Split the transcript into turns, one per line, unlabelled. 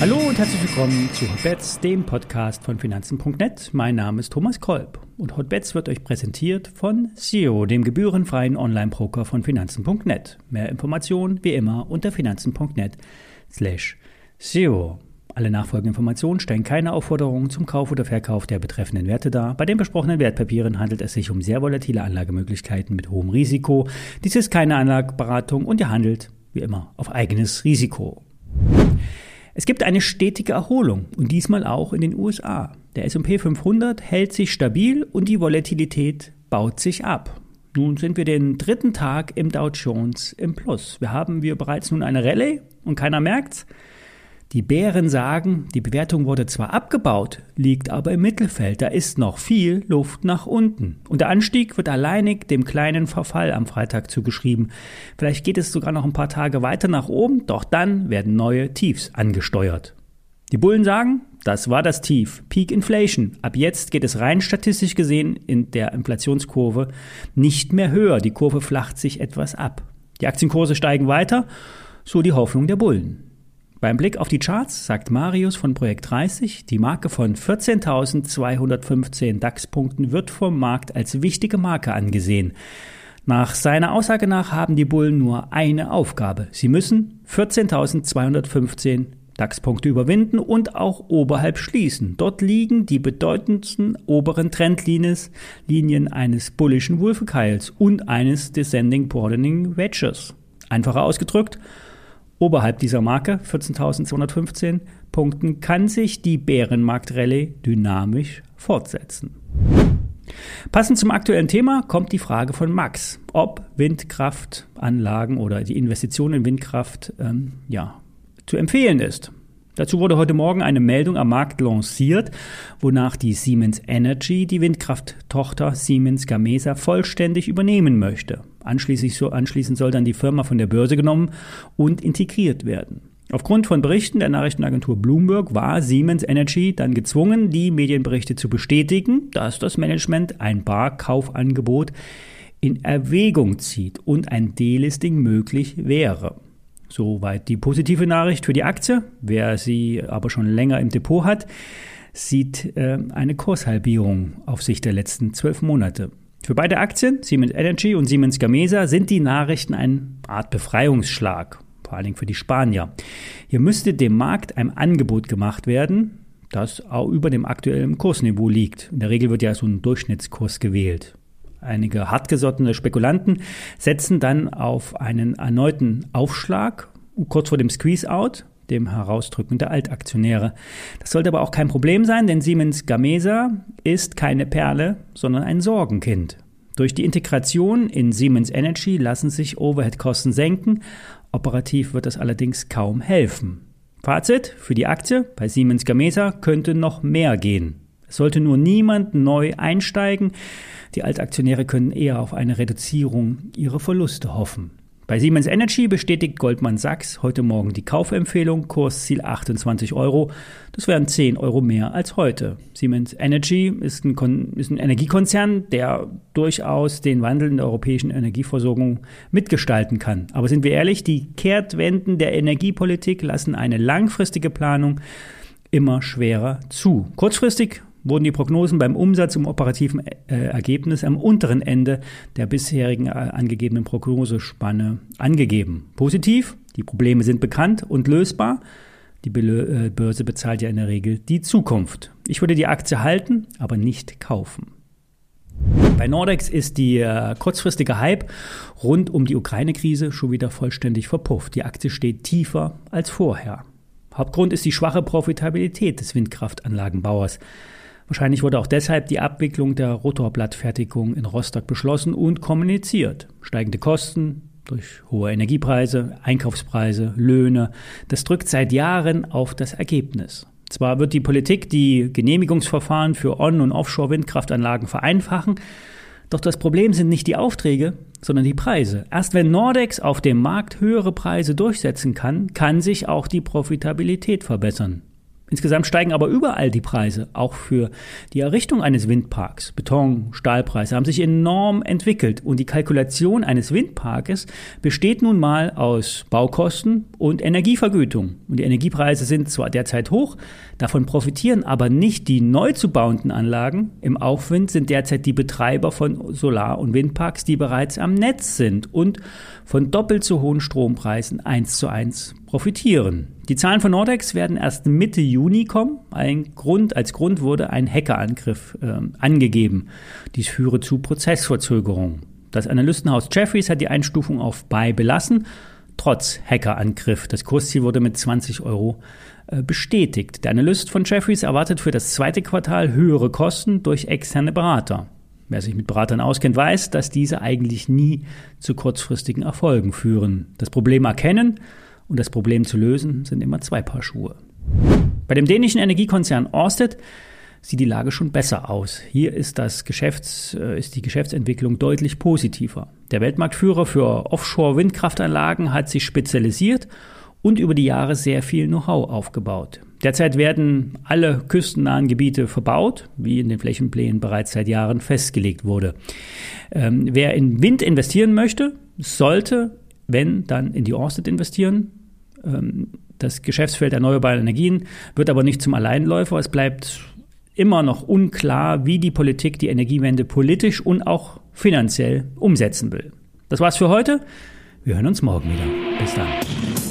Hallo und herzlich willkommen zu Hotbets, dem Podcast von Finanzen.net. Mein Name ist Thomas Kolb und Hotbets wird euch präsentiert von SEO, dem gebührenfreien Online-Broker von Finanzen.net. Mehr Informationen wie immer unter Finanzen.net slash SEO. Alle nachfolgenden Informationen stellen keine Aufforderungen zum Kauf oder Verkauf der betreffenden Werte dar. Bei den besprochenen Wertpapieren handelt es sich um sehr volatile Anlagemöglichkeiten mit hohem Risiko. Dies ist keine Anlageberatung und ihr handelt, wie immer, auf eigenes Risiko. Es gibt eine stetige Erholung und diesmal auch in den USA. Der SP 500 hält sich stabil und die Volatilität baut sich ab. Nun sind wir den dritten Tag im Dow Jones im Plus. Wir haben wir bereits nun eine Rallye und keiner merkt's. Die Bären sagen, die Bewertung wurde zwar abgebaut, liegt aber im Mittelfeld. Da ist noch viel Luft nach unten. Und der Anstieg wird alleinig dem kleinen Verfall am Freitag zugeschrieben. Vielleicht geht es sogar noch ein paar Tage weiter nach oben, doch dann werden neue Tiefs angesteuert. Die Bullen sagen, das war das Tief. Peak Inflation. Ab jetzt geht es rein statistisch gesehen in der Inflationskurve nicht mehr höher. Die Kurve flacht sich etwas ab. Die Aktienkurse steigen weiter, so die Hoffnung der Bullen. Beim Blick auf die Charts sagt Marius von Projekt 30, die Marke von 14.215 DAX-Punkten wird vom Markt als wichtige Marke angesehen. Nach seiner Aussage nach haben die Bullen nur eine Aufgabe. Sie müssen 14.215 DAX-Punkte überwinden und auch oberhalb schließen. Dort liegen die bedeutendsten oberen Trendlinien eines bullischen Wolfekeils und eines Descending Broadening Wedges. Einfacher ausgedrückt, Oberhalb dieser Marke, 14.215 Punkten, kann sich die Bärenmarkt-Rallye dynamisch fortsetzen. Passend zum aktuellen Thema kommt die Frage von Max, ob Windkraftanlagen oder die Investition in Windkraft ähm, ja, zu empfehlen ist. Dazu wurde heute Morgen eine Meldung am Markt lanciert, wonach die Siemens Energy die Windkrafttochter Siemens Gamesa vollständig übernehmen möchte. Anschließend soll dann die Firma von der Börse genommen und integriert werden. Aufgrund von Berichten der Nachrichtenagentur Bloomberg war Siemens Energy dann gezwungen, die Medienberichte zu bestätigen, dass das Management ein Barkaufangebot in Erwägung zieht und ein Delisting möglich wäre. Soweit die positive Nachricht für die Aktie. Wer sie aber schon länger im Depot hat, sieht äh, eine Kurshalbierung auf Sicht der letzten zwölf Monate. Für beide Aktien, Siemens Energy und Siemens Gamesa, sind die Nachrichten eine Art Befreiungsschlag, vor allen Dingen für die Spanier. Hier müsste dem Markt ein Angebot gemacht werden, das auch über dem aktuellen Kursniveau liegt. In der Regel wird ja so ein Durchschnittskurs gewählt. Einige hartgesottene Spekulanten setzen dann auf einen erneuten Aufschlag kurz vor dem Squeeze-Out, dem Herausdrücken der Altaktionäre. Das sollte aber auch kein Problem sein, denn Siemens Gamesa ist keine Perle, sondern ein Sorgenkind. Durch die Integration in Siemens Energy lassen sich Overhead-Kosten senken. Operativ wird das allerdings kaum helfen. Fazit für die Aktie bei Siemens Gamesa könnte noch mehr gehen. Es sollte nur niemand neu einsteigen. Die Altaktionäre können eher auf eine Reduzierung ihrer Verluste hoffen. Bei Siemens Energy bestätigt Goldman Sachs heute Morgen die Kaufempfehlung, Kursziel 28 Euro. Das wären 10 Euro mehr als heute. Siemens Energy ist ein, ist ein Energiekonzern, der durchaus den Wandel in der europäischen Energieversorgung mitgestalten kann. Aber sind wir ehrlich, die Kehrtwenden der Energiepolitik lassen eine langfristige Planung immer schwerer zu. Kurzfristig wurden die Prognosen beim Umsatz im operativen äh, Ergebnis am unteren Ende der bisherigen äh, angegebenen Prognosespanne angegeben. Positiv, die Probleme sind bekannt und lösbar. Die äh, Börse bezahlt ja in der Regel die Zukunft. Ich würde die Aktie halten, aber nicht kaufen. Bei Nordex ist die kurzfristige Hype rund um die Ukraine-Krise schon wieder vollständig verpufft. Die Aktie steht tiefer als vorher. Hauptgrund ist die schwache Profitabilität des Windkraftanlagenbauers. Wahrscheinlich wurde auch deshalb die Abwicklung der Rotorblattfertigung in Rostock beschlossen und kommuniziert. Steigende Kosten durch hohe Energiepreise, Einkaufspreise, Löhne, das drückt seit Jahren auf das Ergebnis. Zwar wird die Politik die Genehmigungsverfahren für On- und Offshore-Windkraftanlagen vereinfachen, doch das Problem sind nicht die Aufträge, sondern die Preise. Erst wenn Nordex auf dem Markt höhere Preise durchsetzen kann, kann sich auch die Profitabilität verbessern. Insgesamt steigen aber überall die Preise, auch für die Errichtung eines Windparks. Beton, Stahlpreise haben sich enorm entwickelt und die Kalkulation eines Windparkes besteht nun mal aus Baukosten und Energievergütung. Und die Energiepreise sind zwar derzeit hoch, davon profitieren aber nicht die neu zu bauenden Anlagen. Im Aufwind sind derzeit die Betreiber von Solar- und Windparks, die bereits am Netz sind und von doppelt so hohen Strompreisen eins zu eins profitieren. Die Zahlen von Nordex werden erst Mitte Juni kommen. Ein Grund, als Grund wurde ein Hackerangriff äh, angegeben. Dies führe zu Prozessverzögerungen. Das Analystenhaus Jeffries hat die Einstufung auf Buy belassen, trotz Hackerangriff. Das Kursziel wurde mit 20 Euro äh, bestätigt. Der Analyst von Jeffries erwartet für das zweite Quartal höhere Kosten durch externe Berater. Wer sich mit Beratern auskennt, weiß, dass diese eigentlich nie zu kurzfristigen Erfolgen führen. Das Problem erkennen und das Problem zu lösen sind immer zwei Paar Schuhe. Bei dem dänischen Energiekonzern Orsted sieht die Lage schon besser aus. Hier ist, das Geschäfts-, äh, ist die Geschäftsentwicklung deutlich positiver. Der Weltmarktführer für Offshore-Windkraftanlagen hat sich spezialisiert und über die Jahre sehr viel Know-how aufgebaut. Derzeit werden alle küstennahen Gebiete verbaut, wie in den Flächenplänen bereits seit Jahren festgelegt wurde. Ähm, wer in Wind investieren möchte, sollte, wenn, dann in die Orsted investieren. Ähm, das Geschäftsfeld erneuerbare Energien wird aber nicht zum Alleinläufer. Es bleibt immer noch unklar, wie die Politik die Energiewende politisch und auch finanziell umsetzen will. Das war's für heute. Wir hören uns morgen wieder. Bis dann.